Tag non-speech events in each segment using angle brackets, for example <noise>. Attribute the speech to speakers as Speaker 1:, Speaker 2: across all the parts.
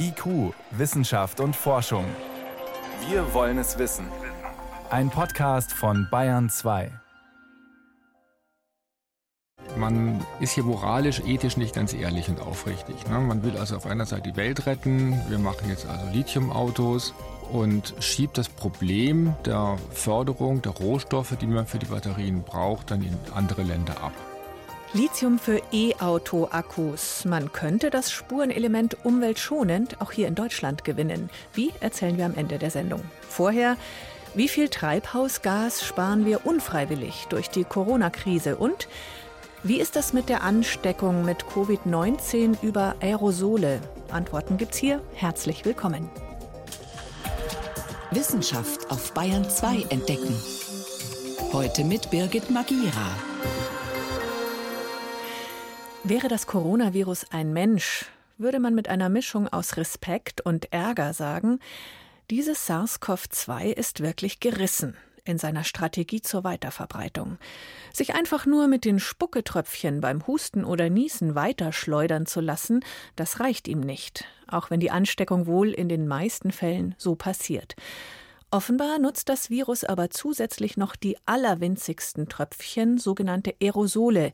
Speaker 1: IQ, Wissenschaft und Forschung. Wir wollen es wissen. Ein Podcast von Bayern 2.
Speaker 2: Man ist hier moralisch, ethisch nicht ganz ehrlich und aufrichtig. Ne? Man will also auf einer Seite die Welt retten, wir machen jetzt also Lithiumautos und schiebt das Problem der Förderung der Rohstoffe, die man für die Batterien braucht, dann in andere Länder ab.
Speaker 3: Lithium für E-Auto-Akkus. Man könnte das Spurenelement umweltschonend auch hier in Deutschland gewinnen. Wie erzählen wir am Ende der Sendung. Vorher, wie viel Treibhausgas sparen wir unfreiwillig durch die Corona-Krise und wie ist das mit der Ansteckung mit Covid-19 über Aerosole? Antworten gibt's hier. Herzlich willkommen.
Speaker 4: Wissenschaft auf Bayern 2 entdecken. Heute mit Birgit Magira.
Speaker 3: Wäre das Coronavirus ein Mensch, würde man mit einer Mischung aus Respekt und Ärger sagen, dieses SARS-CoV-2 ist wirklich gerissen in seiner Strategie zur Weiterverbreitung. Sich einfach nur mit den Spucketröpfchen beim Husten oder Niesen weiterschleudern zu lassen, das reicht ihm nicht, auch wenn die Ansteckung wohl in den meisten Fällen so passiert. Offenbar nutzt das Virus aber zusätzlich noch die allerwinzigsten Tröpfchen, sogenannte Aerosole,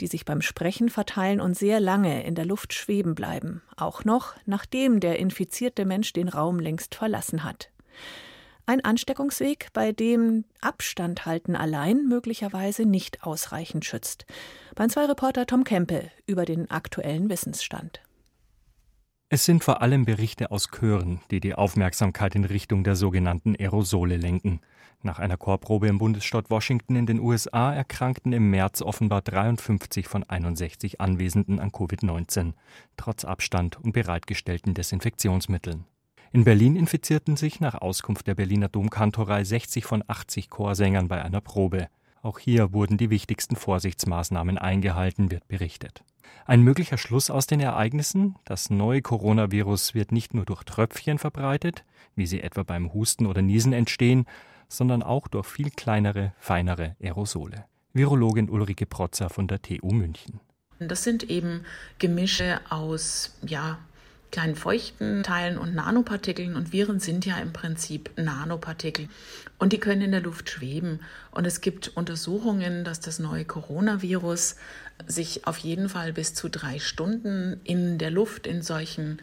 Speaker 3: die sich beim Sprechen verteilen und sehr lange in der Luft schweben bleiben, auch noch nachdem der infizierte Mensch den Raum längst verlassen hat. Ein Ansteckungsweg, bei dem Abstand halten allein möglicherweise nicht ausreichend schützt. Beim zwei Reporter Tom Kempe über den aktuellen Wissensstand.
Speaker 5: Es sind vor allem Berichte aus Chören, die die Aufmerksamkeit in Richtung der sogenannten Aerosole lenken. Nach einer Chorprobe im Bundesstaat Washington in den USA erkrankten im März offenbar 53 von 61 Anwesenden an Covid-19, trotz Abstand und bereitgestellten Desinfektionsmitteln. In Berlin infizierten sich nach Auskunft der Berliner Domkantorei 60 von 80 Chorsängern bei einer Probe. Auch hier wurden die wichtigsten Vorsichtsmaßnahmen eingehalten, wird berichtet. Ein möglicher Schluss aus den Ereignissen, das neue Coronavirus wird nicht nur durch Tröpfchen verbreitet, wie sie etwa beim Husten oder Niesen entstehen, sondern auch durch viel kleinere, feinere Aerosole. Virologin Ulrike Protzer von der TU München.
Speaker 6: Das sind eben Gemische aus ja, kleinen feuchten Teilen und Nanopartikeln. Und Viren sind ja im Prinzip Nanopartikel. Und die können in der Luft schweben. Und es gibt Untersuchungen, dass das neue Coronavirus sich auf jeden Fall bis zu drei Stunden in der Luft in solchen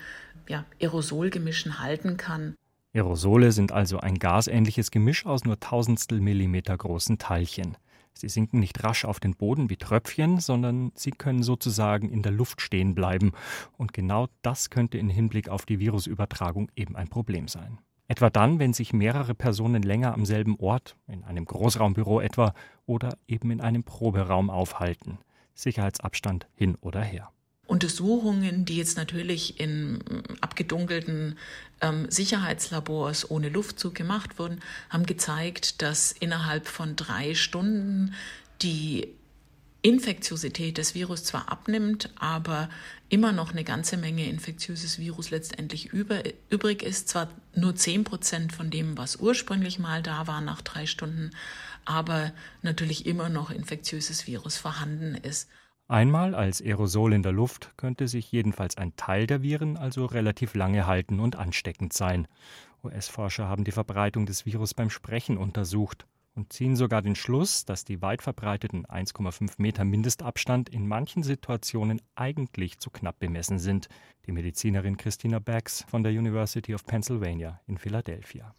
Speaker 6: ja, Aerosolgemischen halten kann.
Speaker 5: Aerosole sind also ein gasähnliches Gemisch aus nur tausendstel Millimeter großen Teilchen. Sie sinken nicht rasch auf den Boden wie Tröpfchen, sondern sie können sozusagen in der Luft stehen bleiben. Und genau das könnte in Hinblick auf die Virusübertragung eben ein Problem sein. Etwa dann, wenn sich mehrere Personen länger am selben Ort, in einem Großraumbüro etwa, oder eben in einem Proberaum aufhalten. Sicherheitsabstand hin oder her.
Speaker 6: Untersuchungen, die jetzt natürlich in abgedunkelten ähm, Sicherheitslabors ohne Luftzug gemacht wurden, haben gezeigt, dass innerhalb von drei Stunden die Infektiosität des Virus zwar abnimmt, aber immer noch eine ganze Menge infektiöses Virus letztendlich über, übrig ist. Zwar nur zehn Prozent von dem, was ursprünglich mal da war nach drei Stunden, aber natürlich immer noch infektiöses Virus vorhanden ist.
Speaker 5: Einmal als Aerosol in der Luft könnte sich jedenfalls ein Teil der Viren also relativ lange halten und ansteckend sein. US-Forscher haben die Verbreitung des Virus beim Sprechen untersucht und ziehen sogar den Schluss, dass die weit verbreiteten 1,5 Meter Mindestabstand in manchen Situationen eigentlich zu knapp bemessen sind. Die Medizinerin Christina Bax von der University of Pennsylvania in Philadelphia.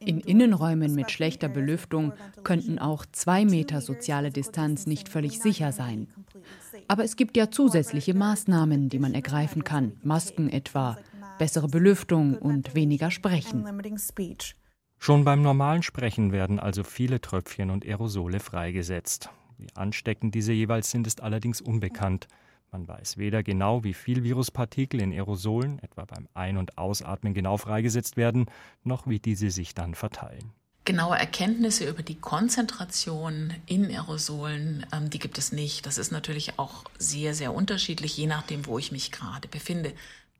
Speaker 7: In Innenräumen mit schlechter Belüftung könnten auch zwei Meter soziale Distanz nicht völlig sicher sein. Aber es gibt ja zusätzliche Maßnahmen, die man ergreifen kann. Masken etwa, bessere Belüftung und weniger Sprechen.
Speaker 5: Schon beim normalen Sprechen werden also viele Tröpfchen und Aerosole freigesetzt. Wie ansteckend diese jeweils sind, ist allerdings unbekannt. Man weiß weder genau, wie viel Viruspartikel in Aerosolen, etwa beim Ein- und Ausatmen, genau freigesetzt werden, noch wie diese sich dann verteilen.
Speaker 6: Genaue Erkenntnisse über die Konzentration in Aerosolen, ähm, die gibt es nicht. Das ist natürlich auch sehr, sehr unterschiedlich, je nachdem, wo ich mich gerade befinde.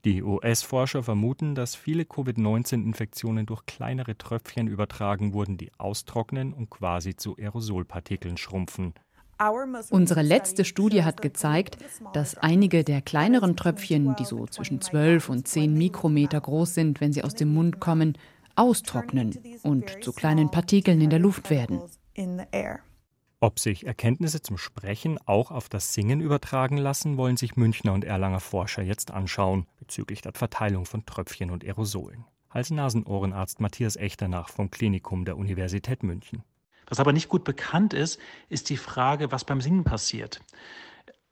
Speaker 5: Die US-Forscher vermuten, dass viele Covid-19-Infektionen durch kleinere Tröpfchen übertragen wurden, die austrocknen und quasi zu Aerosolpartikeln schrumpfen.
Speaker 7: Unsere letzte Studie hat gezeigt, dass einige der kleineren Tröpfchen, die so zwischen 12 und 10 Mikrometer groß sind, wenn sie aus dem Mund kommen, austrocknen und zu kleinen Partikeln in der Luft werden.
Speaker 5: Ob sich Erkenntnisse zum Sprechen auch auf das Singen übertragen lassen, wollen sich Münchner und Erlanger Forscher jetzt anschauen, bezüglich der Verteilung von Tröpfchen und Aerosolen. Hals-Nasen-Ohrenarzt Matthias Echternach vom Klinikum der Universität München.
Speaker 8: Was aber nicht gut bekannt ist, ist die Frage, was beim Singen passiert.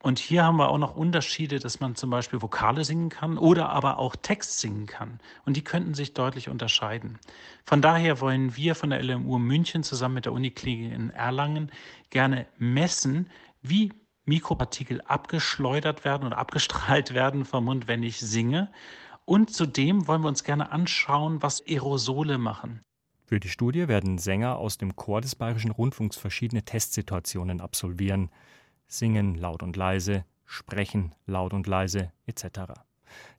Speaker 8: Und hier haben wir auch noch Unterschiede, dass man zum Beispiel Vokale singen kann oder aber auch Text singen kann. Und die könnten sich deutlich unterscheiden. Von daher wollen wir von der LMU München zusammen mit der Uniklinik in Erlangen gerne messen, wie Mikropartikel abgeschleudert werden oder abgestrahlt werden vom Mund, wenn ich singe. Und zudem wollen wir uns gerne anschauen, was Aerosole machen.
Speaker 5: Für die Studie werden Sänger aus dem Chor des Bayerischen Rundfunks verschiedene Testsituationen absolvieren singen laut und leise, sprechen laut und leise etc.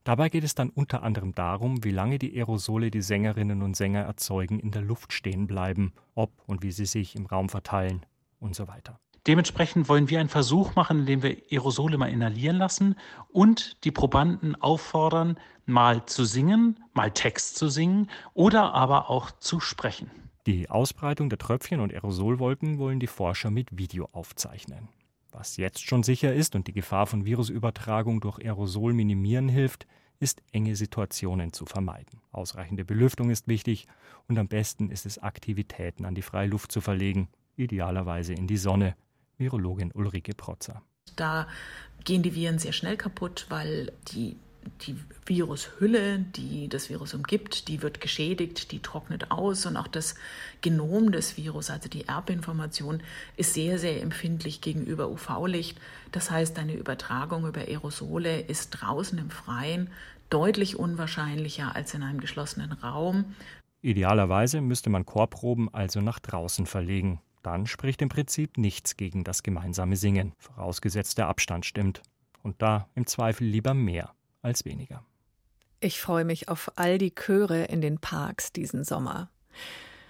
Speaker 5: Dabei geht es dann unter anderem darum, wie lange die Aerosole, die Sängerinnen und Sänger erzeugen, in der Luft stehen bleiben, ob und wie sie sich im Raum verteilen und so weiter.
Speaker 8: Dementsprechend wollen wir einen Versuch machen, indem wir Aerosole mal inhalieren lassen und die Probanden auffordern, mal zu singen, mal Text zu singen oder aber auch zu sprechen.
Speaker 5: Die Ausbreitung der Tröpfchen und Aerosolwolken wollen die Forscher mit Video aufzeichnen. Was jetzt schon sicher ist und die Gefahr von Virusübertragung durch Aerosol minimieren hilft, ist enge Situationen zu vermeiden. Ausreichende Belüftung ist wichtig und am besten ist es, Aktivitäten an die freie Luft zu verlegen, idealerweise in die Sonne. Virologin Ulrike Protzer.
Speaker 6: Da gehen die Viren sehr schnell kaputt, weil die die Virushülle, die das Virus umgibt, die wird geschädigt, die trocknet aus und auch das Genom des Virus, also die Erbinformation, ist sehr, sehr empfindlich gegenüber UV-Licht. Das heißt, eine Übertragung über Aerosole ist draußen im Freien deutlich unwahrscheinlicher als in einem geschlossenen Raum.
Speaker 5: Idealerweise müsste man Chorproben also nach draußen verlegen. Dann spricht im Prinzip nichts gegen das gemeinsame Singen, vorausgesetzt der Abstand stimmt. Und da im Zweifel lieber mehr als weniger.
Speaker 3: Ich freue mich auf all die Chöre in den Parks diesen Sommer.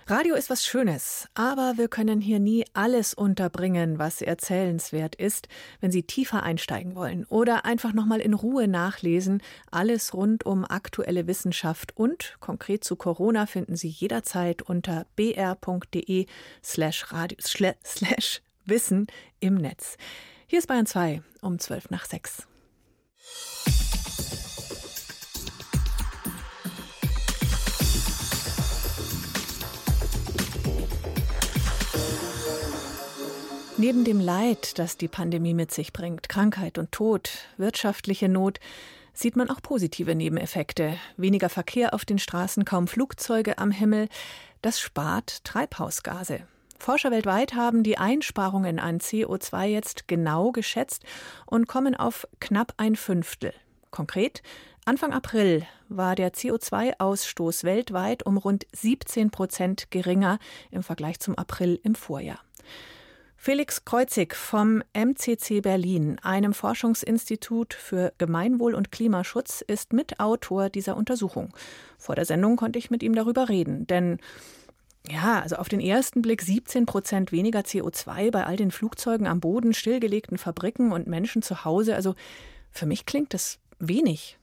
Speaker 3: Radio ist was Schönes, aber wir können hier nie alles unterbringen, was erzählenswert ist. Wenn Sie tiefer einsteigen wollen oder einfach nochmal in Ruhe nachlesen, alles rund um aktuelle Wissenschaft und konkret zu Corona finden Sie jederzeit unter br.de slash wissen im Netz. Hier ist Bayern 2 um 12 nach 6. Neben dem Leid, das die Pandemie mit sich bringt, Krankheit und Tod, wirtschaftliche Not, sieht man auch positive Nebeneffekte. Weniger Verkehr auf den Straßen, kaum Flugzeuge am Himmel. Das spart Treibhausgase. Forscher weltweit haben die Einsparungen an CO2 jetzt genau geschätzt und kommen auf knapp ein Fünftel. Konkret, Anfang April war der CO2-Ausstoß weltweit um rund 17 Prozent geringer im Vergleich zum April im Vorjahr. Felix Kreuzig vom MCC Berlin, einem Forschungsinstitut für Gemeinwohl und Klimaschutz, ist Mitautor dieser Untersuchung. Vor der Sendung konnte ich mit ihm darüber reden, denn ja, also auf den ersten Blick 17 Prozent weniger CO2 bei all den Flugzeugen am Boden, stillgelegten Fabriken und Menschen zu Hause. Also für mich klingt das wenig.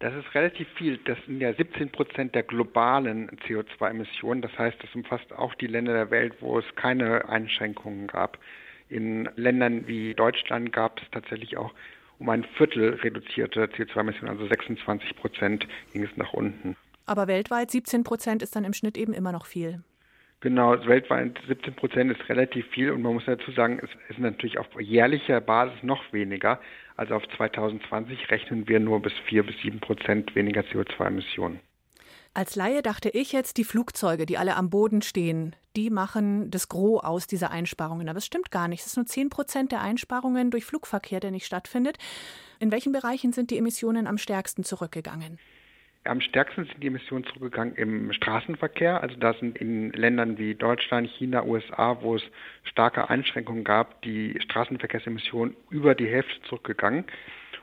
Speaker 9: Das ist relativ viel. Das sind ja 17 Prozent der globalen CO2-Emissionen. Das heißt, das umfasst auch die Länder der Welt, wo es keine Einschränkungen gab. In Ländern wie Deutschland gab es tatsächlich auch um ein Viertel reduzierte CO2-Emissionen, also 26 Prozent ging es nach unten.
Speaker 3: Aber weltweit 17 Prozent ist dann im Schnitt eben immer noch viel.
Speaker 9: Genau, weltweit 17 Prozent ist relativ viel und man muss dazu sagen, es ist natürlich auf jährlicher Basis noch weniger. Also auf 2020 rechnen wir nur bis 4 bis 7 Prozent weniger CO2-Emissionen.
Speaker 3: Als Laie dachte ich jetzt, die Flugzeuge, die alle am Boden stehen, die machen das Gros aus dieser Einsparungen. Aber es stimmt gar nicht. Es ist nur 10 Prozent der Einsparungen durch Flugverkehr, der nicht stattfindet. In welchen Bereichen sind die Emissionen am stärksten zurückgegangen?
Speaker 9: Am stärksten sind die Emissionen zurückgegangen im Straßenverkehr. Also da sind in Ländern wie Deutschland, China, USA, wo es starke Einschränkungen gab, die Straßenverkehrsemissionen über die Hälfte zurückgegangen.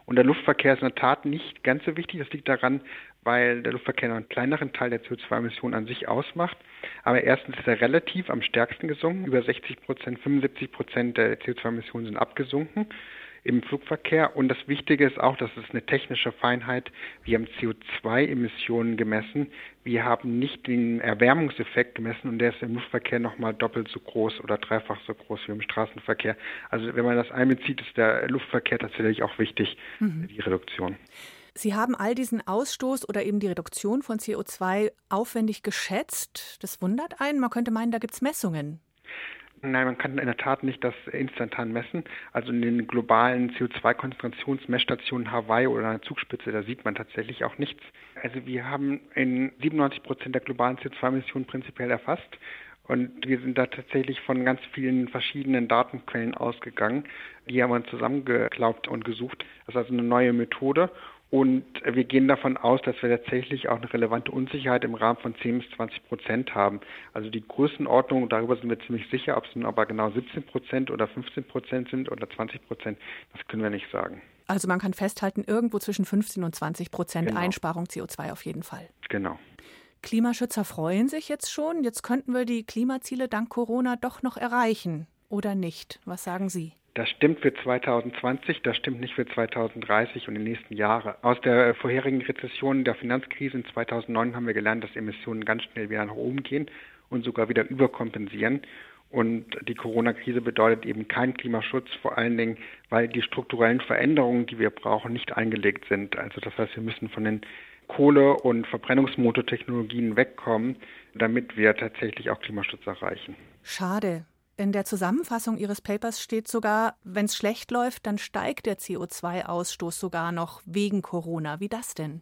Speaker 9: Und der Luftverkehr ist in der Tat nicht ganz so wichtig. Das liegt daran, weil der Luftverkehr einen kleineren Teil der CO2-Emissionen an sich ausmacht. Aber erstens ist er relativ am stärksten gesunken. Über 60 Prozent, 75 Prozent der CO2-Emissionen sind abgesunken im Flugverkehr. Und das Wichtige ist auch, dass es eine technische Feinheit. Wir haben CO2-Emissionen gemessen. Wir haben nicht den Erwärmungseffekt gemessen und der ist im Luftverkehr nochmal doppelt so groß oder dreifach so groß wie im Straßenverkehr. Also wenn man das einbezieht, ist der Luftverkehr tatsächlich auch wichtig, mhm. die Reduktion.
Speaker 3: Sie haben all diesen Ausstoß oder eben die Reduktion von CO2 aufwendig geschätzt. Das wundert einen. Man könnte meinen, da gibt es Messungen.
Speaker 9: Nein, man kann in der Tat nicht das instantan messen. Also in den globalen CO2-Konzentrationsmessstationen Hawaii oder an der Zugspitze, da sieht man tatsächlich auch nichts. Also wir haben in 97 Prozent der globalen CO2-Emissionen prinzipiell erfasst. Und wir sind da tatsächlich von ganz vielen verschiedenen Datenquellen ausgegangen. Die haben wir zusammengeklaubt und gesucht. Das ist also eine neue Methode. Und wir gehen davon aus, dass wir tatsächlich auch eine relevante Unsicherheit im Rahmen von 10 bis 20 Prozent haben. Also die Größenordnung, darüber sind wir ziemlich sicher, ob es nun aber genau 17 Prozent oder 15 Prozent sind oder 20 Prozent, das können wir nicht sagen.
Speaker 3: Also man kann festhalten, irgendwo zwischen 15 und 20 Prozent genau. Einsparung CO2 auf jeden Fall.
Speaker 9: Genau.
Speaker 3: Klimaschützer freuen sich jetzt schon. Jetzt könnten wir die Klimaziele dank Corona doch noch erreichen. Oder nicht? Was sagen Sie?
Speaker 9: Das stimmt für 2020, das stimmt nicht für 2030 und die nächsten Jahre. Aus der vorherigen Rezession der Finanzkrise in 2009 haben wir gelernt, dass Emissionen ganz schnell wieder nach oben gehen und sogar wieder überkompensieren. Und die Corona-Krise bedeutet eben keinen Klimaschutz, vor allen Dingen, weil die strukturellen Veränderungen, die wir brauchen, nicht eingelegt sind. Also das heißt, wir müssen von den Kohle- und Verbrennungsmotortechnologien wegkommen, damit wir tatsächlich auch Klimaschutz erreichen.
Speaker 3: Schade. In der Zusammenfassung Ihres Papers steht sogar, wenn es schlecht läuft, dann steigt der CO2-Ausstoß sogar noch wegen Corona. Wie das denn?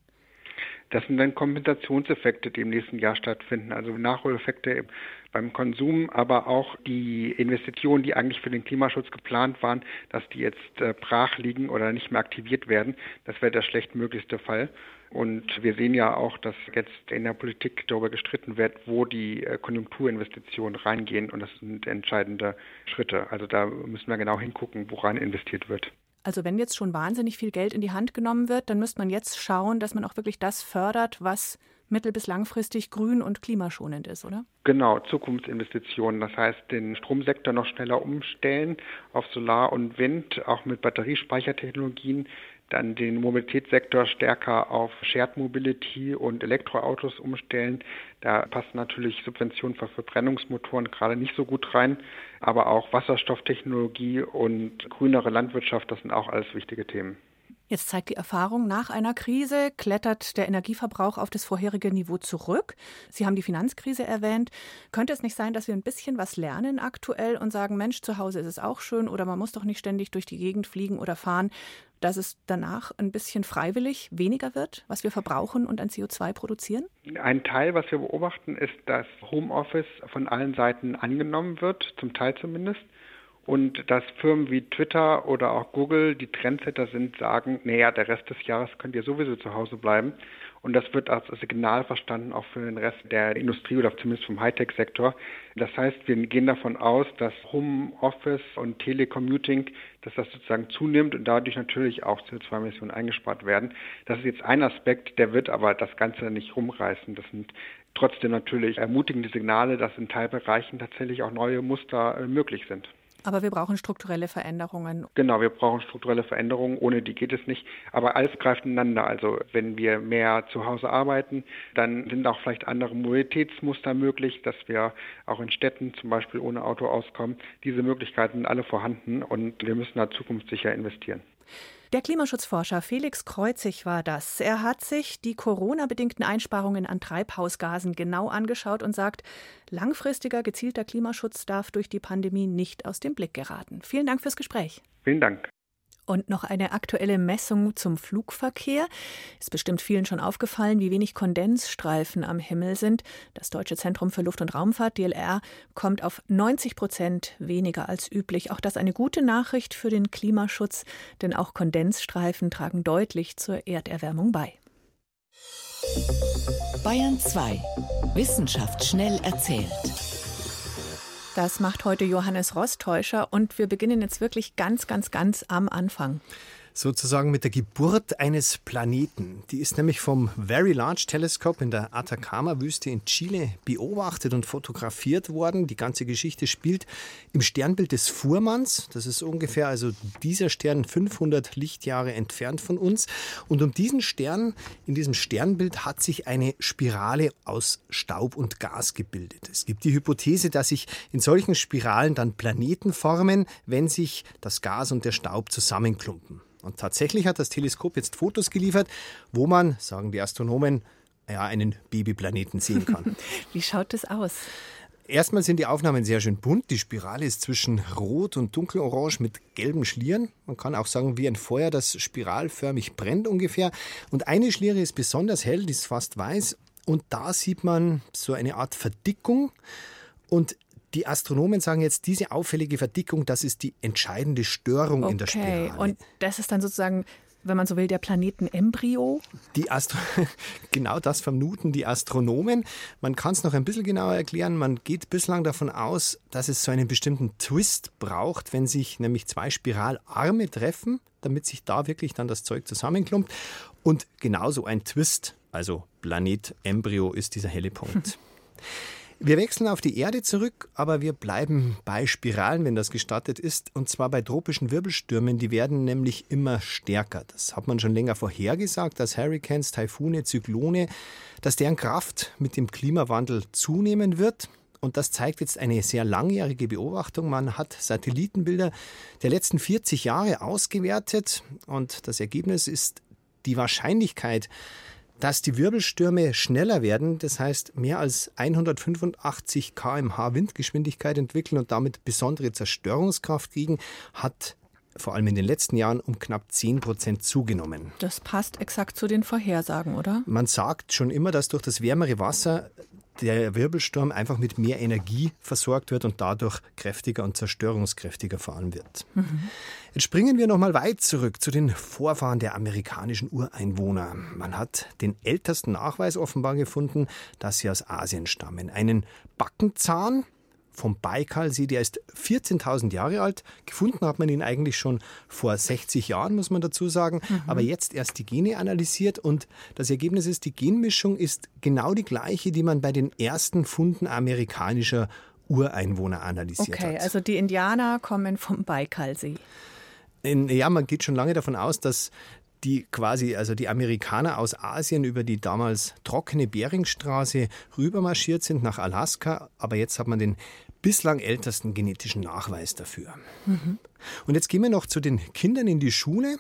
Speaker 9: Das sind dann Kompensationseffekte, die im nächsten Jahr stattfinden, also Nachholeffekte beim Konsum, aber auch die Investitionen, die eigentlich für den Klimaschutz geplant waren, dass die jetzt äh, brach liegen oder nicht mehr aktiviert werden. Das wäre der schlechtmöglichste Fall. Und wir sehen ja auch, dass jetzt in der Politik darüber gestritten wird, wo die äh, Konjunkturinvestitionen reingehen. Und das sind entscheidende Schritte. Also da müssen wir genau hingucken, woran investiert wird.
Speaker 3: Also wenn jetzt schon wahnsinnig viel Geld in die Hand genommen wird, dann müsste man jetzt schauen, dass man auch wirklich das fördert, was mittel- bis langfristig grün und klimaschonend ist, oder?
Speaker 9: Genau, Zukunftsinvestitionen. Das heißt, den Stromsektor noch schneller umstellen auf Solar und Wind, auch mit Batteriespeichertechnologien dann den Mobilitätssektor stärker auf Shared Mobility und Elektroautos umstellen. Da passen natürlich Subventionen für Verbrennungsmotoren gerade nicht so gut rein, aber auch Wasserstofftechnologie und grünere Landwirtschaft, das sind auch alles wichtige Themen.
Speaker 3: Jetzt zeigt die Erfahrung, nach einer Krise klettert der Energieverbrauch auf das vorherige Niveau zurück. Sie haben die Finanzkrise erwähnt. Könnte es nicht sein, dass wir ein bisschen was lernen aktuell und sagen, Mensch, zu Hause ist es auch schön oder man muss doch nicht ständig durch die Gegend fliegen oder fahren, dass es danach ein bisschen freiwillig weniger wird, was wir verbrauchen und an CO2 produzieren?
Speaker 9: Ein Teil, was wir beobachten, ist, dass Homeoffice von allen Seiten angenommen wird, zum Teil zumindest und dass Firmen wie Twitter oder auch Google, die Trendsetter sind, sagen, naja, der Rest des Jahres könnt ihr sowieso zu Hause bleiben. Und das wird als Signal verstanden auch für den Rest der Industrie oder zumindest vom Hightech-Sektor. Das heißt, wir gehen davon aus, dass Homeoffice und Telecommuting, dass das sozusagen zunimmt und dadurch natürlich auch CO2-Emissionen eingespart werden. Das ist jetzt ein Aspekt, der wird aber das Ganze nicht rumreißen. Das sind trotzdem natürlich ermutigende Signale, dass in Teilbereichen tatsächlich auch neue Muster äh, möglich sind.
Speaker 3: Aber wir brauchen strukturelle Veränderungen.
Speaker 9: Genau, wir brauchen strukturelle Veränderungen. Ohne die geht es nicht. Aber alles greift ineinander. Also wenn wir mehr zu Hause arbeiten, dann sind auch vielleicht andere Mobilitätsmuster möglich, dass wir auch in Städten zum Beispiel ohne Auto auskommen. Diese Möglichkeiten sind alle vorhanden und wir müssen da zukunftssicher investieren.
Speaker 3: Der Klimaschutzforscher Felix Kreuzig war das. Er hat sich die Corona-bedingten Einsparungen an Treibhausgasen genau angeschaut und sagt, langfristiger gezielter Klimaschutz darf durch die Pandemie nicht aus dem Blick geraten. Vielen Dank fürs Gespräch.
Speaker 9: Vielen Dank.
Speaker 3: Und noch eine aktuelle Messung zum Flugverkehr. Ist bestimmt vielen schon aufgefallen, wie wenig Kondensstreifen am Himmel sind. Das Deutsche Zentrum für Luft- und Raumfahrt, DLR, kommt auf 90 Prozent weniger als üblich. Auch das eine gute Nachricht für den Klimaschutz, denn auch Kondensstreifen tragen deutlich zur Erderwärmung bei.
Speaker 4: Bayern 2. Wissenschaft schnell erzählt.
Speaker 3: Das macht heute Johannes Rostäuscher und wir beginnen jetzt wirklich ganz, ganz, ganz am Anfang.
Speaker 10: Sozusagen mit der Geburt eines Planeten. Die ist nämlich vom Very Large Telescope in der Atacama-Wüste in Chile beobachtet und fotografiert worden. Die ganze Geschichte spielt im Sternbild des Fuhrmanns. Das ist ungefähr also dieser Stern 500 Lichtjahre entfernt von uns. Und um diesen Stern, in diesem Sternbild hat sich eine Spirale aus Staub und Gas gebildet. Es gibt die Hypothese, dass sich in solchen Spiralen dann Planeten formen, wenn sich das Gas und der Staub zusammenklumpen. Und tatsächlich hat das Teleskop jetzt Fotos geliefert, wo man, sagen die Astronomen, ja, einen Babyplaneten sehen kann. <laughs>
Speaker 3: Wie schaut das aus?
Speaker 10: Erstmal sind die Aufnahmen sehr schön bunt. Die Spirale ist zwischen rot und dunkelorange mit gelben Schlieren. Man kann auch sagen, wie ein Feuer, das spiralförmig brennt ungefähr. Und eine Schliere ist besonders hell, die ist fast weiß. Und da sieht man so eine Art Verdickung. Und die Astronomen sagen jetzt, diese auffällige Verdickung, das ist die entscheidende Störung
Speaker 3: okay.
Speaker 10: in der Spirale.
Speaker 3: Und das ist dann sozusagen wenn man so will, der Planetenembryo?
Speaker 10: Die Astro <laughs> genau das vermuten die Astronomen. Man kann es noch ein bisschen genauer erklären. Man geht bislang davon aus, dass es so einen bestimmten Twist braucht, wenn sich nämlich zwei Spiralarme treffen, damit sich da wirklich dann das Zeug zusammenklumpt. Und genauso ein Twist, also Planetembryo, ist dieser helle Punkt. <laughs> Wir wechseln auf die Erde zurück, aber wir bleiben bei Spiralen, wenn das gestattet ist, und zwar bei tropischen Wirbelstürmen. Die werden nämlich immer stärker. Das hat man schon länger vorhergesagt, dass Hurricanes, Taifune, Zyklone, dass deren Kraft mit dem Klimawandel zunehmen wird. Und das zeigt jetzt eine sehr langjährige Beobachtung. Man hat Satellitenbilder der letzten 40 Jahre ausgewertet und das Ergebnis ist die Wahrscheinlichkeit, dass die Wirbelstürme schneller werden, das heißt mehr als 185 kmh Windgeschwindigkeit entwickeln und damit besondere Zerstörungskraft kriegen, hat vor allem in den letzten Jahren um knapp 10 Prozent zugenommen.
Speaker 3: Das passt exakt zu den Vorhersagen, oder?
Speaker 10: Man sagt schon immer, dass durch das wärmere Wasser der Wirbelsturm einfach mit mehr Energie versorgt wird und dadurch kräftiger und zerstörungskräftiger fahren wird. Mhm. Jetzt springen wir nochmal weit zurück zu den Vorfahren der amerikanischen Ureinwohner. Man hat den ältesten Nachweis offenbar gefunden, dass sie aus Asien stammen. Einen Backenzahn, vom Baikalsee, der ist 14.000 Jahre alt. Gefunden hat man ihn eigentlich schon vor 60 Jahren, muss man dazu sagen. Mhm. Aber jetzt erst die Gene analysiert und das Ergebnis ist, die Genmischung ist genau die gleiche, die man bei den ersten Funden amerikanischer Ureinwohner analysiert
Speaker 3: okay,
Speaker 10: hat.
Speaker 3: Okay, also die Indianer kommen vom Baikalsee.
Speaker 10: In, ja, man geht schon lange davon aus, dass die quasi, also die Amerikaner aus Asien über die damals trockene Beringstraße rübermarschiert sind nach Alaska. Aber jetzt hat man den bislang ältesten genetischen Nachweis dafür. Mhm. Und jetzt gehen wir noch zu den Kindern in die Schule.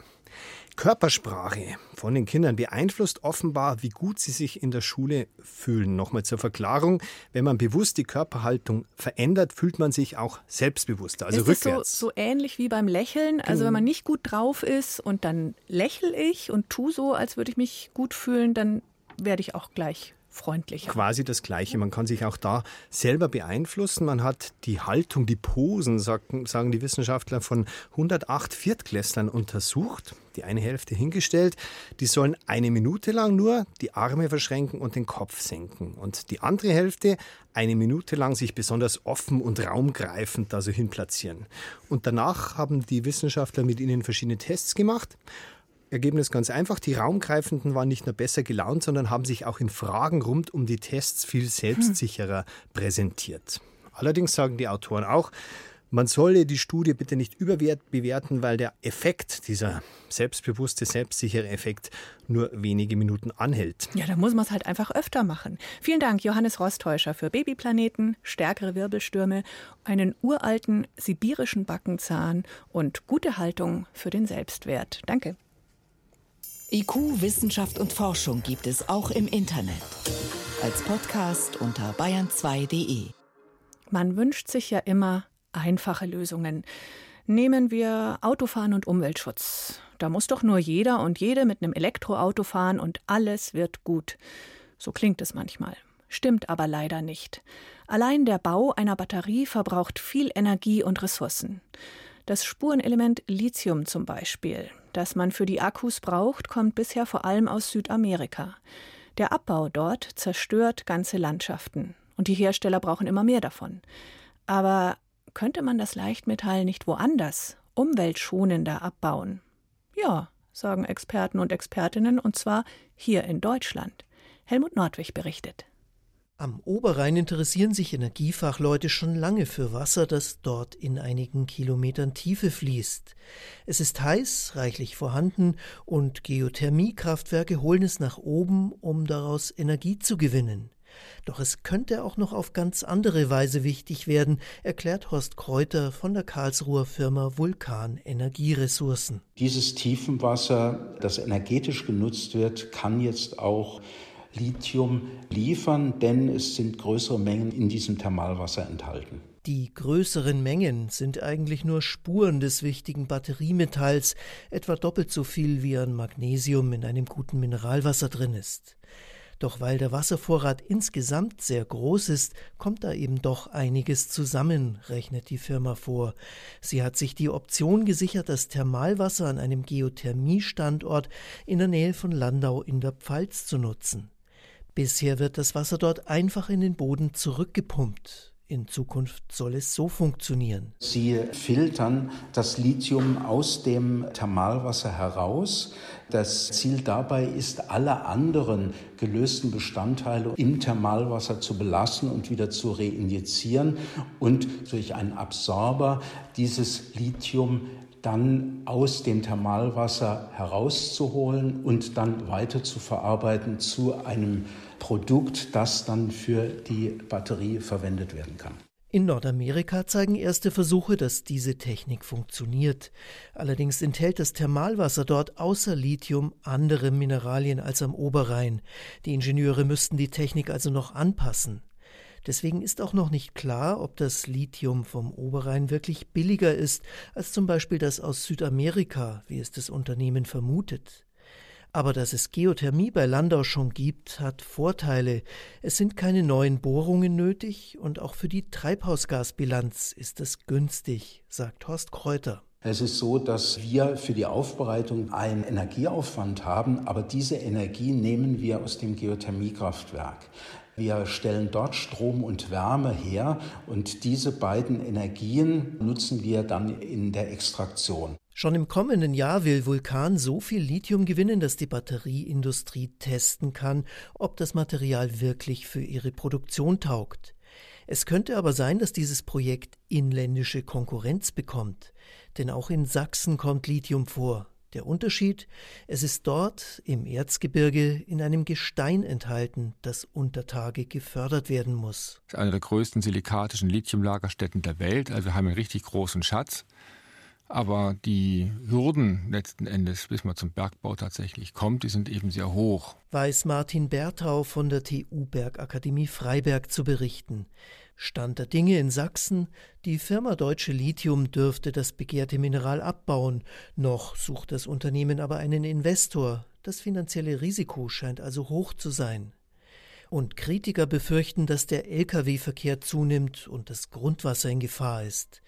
Speaker 10: Körpersprache von den Kindern beeinflusst offenbar, wie gut sie sich in der Schule fühlen. Nochmal zur Verklarung, wenn man bewusst die Körperhaltung verändert, fühlt man sich auch selbstbewusster, also
Speaker 3: ist
Speaker 10: rückwärts.
Speaker 3: So, so ähnlich wie beim Lächeln. Also wenn man nicht gut drauf ist und dann lächel ich und tu so, als würde ich mich gut fühlen, dann werde ich auch gleich freundlicher.
Speaker 10: Quasi das Gleiche. Man kann sich auch da selber beeinflussen. Man hat die Haltung, die Posen, sagen die Wissenschaftler, von 108 Viertklässlern untersucht. Die eine Hälfte hingestellt. Die sollen eine Minute lang nur die Arme verschränken und den Kopf senken. Und die andere Hälfte eine Minute lang sich besonders offen und raumgreifend da so hin platzieren. Und danach haben die Wissenschaftler mit ihnen verschiedene Tests gemacht. Ergebnis ganz einfach. Die Raumgreifenden waren nicht nur besser gelaunt, sondern haben sich auch in Fragen rund um die Tests viel selbstsicherer präsentiert. Allerdings sagen die Autoren auch, man solle die Studie bitte nicht überbewerten, weil der Effekt, dieser selbstbewusste, selbstsichere Effekt, nur wenige Minuten anhält.
Speaker 3: Ja, da muss man es halt einfach öfter machen. Vielen Dank, Johannes Rostäuscher, für Babyplaneten, stärkere Wirbelstürme, einen uralten sibirischen Backenzahn und gute Haltung für den Selbstwert. Danke.
Speaker 4: IQ, Wissenschaft und Forschung gibt es auch im Internet. Als Podcast unter bayern2.de.
Speaker 3: Man wünscht sich ja immer einfache Lösungen. Nehmen wir Autofahren und Umweltschutz. Da muss doch nur jeder und jede mit einem Elektroauto fahren und alles wird gut. So klingt es manchmal. Stimmt aber leider nicht. Allein der Bau einer Batterie verbraucht viel Energie und Ressourcen. Das Spurenelement Lithium zum Beispiel, das man für die Akkus braucht, kommt bisher vor allem aus Südamerika. Der Abbau dort zerstört ganze Landschaften und die Hersteller brauchen immer mehr davon. Aber könnte man das Leichtmetall nicht woanders umweltschonender abbauen? Ja, sagen Experten und Expertinnen, und zwar hier in Deutschland. Helmut Nordwig berichtet.
Speaker 11: Am Oberrhein interessieren sich Energiefachleute schon lange für Wasser, das dort in einigen Kilometern Tiefe fließt. Es ist heiß, reichlich vorhanden, und Geothermiekraftwerke holen es nach oben, um daraus Energie zu gewinnen. Doch es könnte auch noch auf ganz andere Weise wichtig werden, erklärt Horst Kräuter von der Karlsruher Firma Vulkan Energieressourcen.
Speaker 12: Dieses Tiefenwasser, das energetisch genutzt wird, kann jetzt auch Lithium liefern, denn es sind größere Mengen in diesem Thermalwasser enthalten.
Speaker 11: Die größeren Mengen sind eigentlich nur Spuren des wichtigen Batteriemetalls, etwa doppelt so viel wie an Magnesium in einem guten Mineralwasser drin ist. Doch weil der Wasservorrat insgesamt sehr groß ist, kommt da eben doch einiges zusammen, rechnet die Firma vor. Sie hat sich die Option gesichert, das Thermalwasser an einem Geothermiestandort in der Nähe von Landau in der Pfalz zu nutzen. Bisher wird das Wasser dort einfach in den Boden zurückgepumpt. In Zukunft soll es so funktionieren.
Speaker 12: Sie filtern das Lithium aus dem Thermalwasser heraus. Das Ziel dabei ist, alle anderen gelösten Bestandteile im Thermalwasser zu belassen und wieder zu reinjizieren und durch einen Absorber dieses Lithium dann aus dem Thermalwasser herauszuholen und dann weiter zu verarbeiten zu einem Produkt, das dann für die Batterie verwendet werden kann.
Speaker 11: In Nordamerika zeigen erste Versuche, dass diese Technik funktioniert. Allerdings enthält das Thermalwasser dort außer Lithium andere Mineralien als am Oberrhein. Die Ingenieure müssten die Technik also noch anpassen. Deswegen ist auch noch nicht klar, ob das Lithium vom Oberrhein wirklich billiger ist als zum Beispiel das aus Südamerika, wie es das Unternehmen vermutet. Aber dass es Geothermie bei Landau schon gibt, hat Vorteile. Es sind keine neuen Bohrungen nötig und auch für die Treibhausgasbilanz ist es günstig, sagt Horst Kräuter.
Speaker 12: Es ist so, dass wir für die Aufbereitung einen Energieaufwand haben, aber diese Energie nehmen wir aus dem Geothermiekraftwerk. Wir stellen dort Strom und Wärme her und diese beiden Energien nutzen wir dann in der Extraktion.
Speaker 11: Schon im kommenden Jahr will Vulkan so viel Lithium gewinnen, dass die Batterieindustrie testen kann, ob das Material wirklich für ihre Produktion taugt. Es könnte aber sein, dass dieses Projekt inländische Konkurrenz bekommt, denn auch in Sachsen kommt Lithium vor. Der Unterschied, es ist dort im Erzgebirge in einem Gestein enthalten, das unter Tage gefördert werden muss.
Speaker 2: Das ist eine der größten silikatischen Lithiumlagerstätten der Welt, also wir haben einen richtig großen Schatz. Aber die Hürden letzten Endes, bis man zum Bergbau tatsächlich kommt, die sind eben sehr hoch.
Speaker 11: Weiß Martin Berthau von der TU Bergakademie Freiberg zu berichten. Stand der Dinge in Sachsen, die Firma Deutsche Lithium dürfte das begehrte Mineral abbauen. Noch sucht das Unternehmen aber einen Investor. Das finanzielle Risiko scheint also hoch zu sein. Und Kritiker befürchten, dass der Lkw-Verkehr zunimmt und das Grundwasser in Gefahr ist.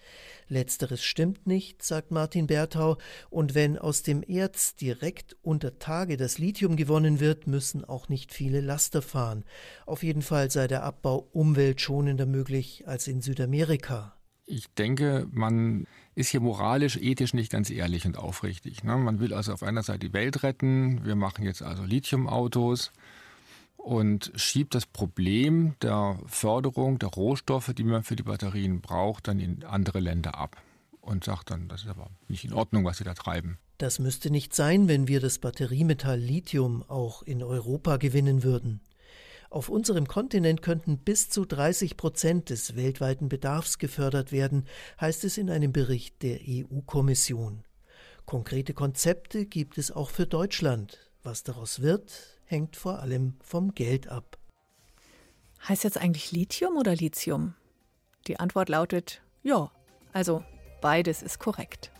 Speaker 11: Letzteres stimmt nicht, sagt Martin Berthau, und wenn aus dem Erz direkt unter Tage das Lithium gewonnen wird, müssen auch nicht viele Laster fahren. Auf jeden Fall sei der Abbau umweltschonender möglich als in Südamerika.
Speaker 2: Ich denke, man ist hier moralisch, ethisch nicht ganz ehrlich und aufrichtig. Ne? Man will also auf einer Seite die Welt retten, wir machen jetzt also Lithiumautos und schiebt das Problem der Förderung der Rohstoffe, die man für die Batterien braucht, dann in andere Länder ab und sagt dann, das ist aber nicht in Ordnung, was sie da treiben.
Speaker 11: Das müsste nicht sein, wenn wir das Batteriemetall Lithium auch in Europa gewinnen würden. Auf unserem Kontinent könnten bis zu 30 Prozent des weltweiten Bedarfs gefördert werden, heißt es in einem Bericht der EU-Kommission. Konkrete Konzepte gibt es auch für Deutschland. Was daraus wird, hängt vor allem vom Geld ab.
Speaker 3: Heißt jetzt eigentlich Lithium oder Lithium? Die Antwort lautet ja, also beides ist korrekt.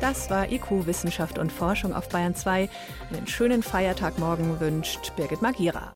Speaker 3: Das war IQ Wissenschaft und Forschung auf Bayern 2. Einen schönen Feiertag morgen wünscht Birgit Magira.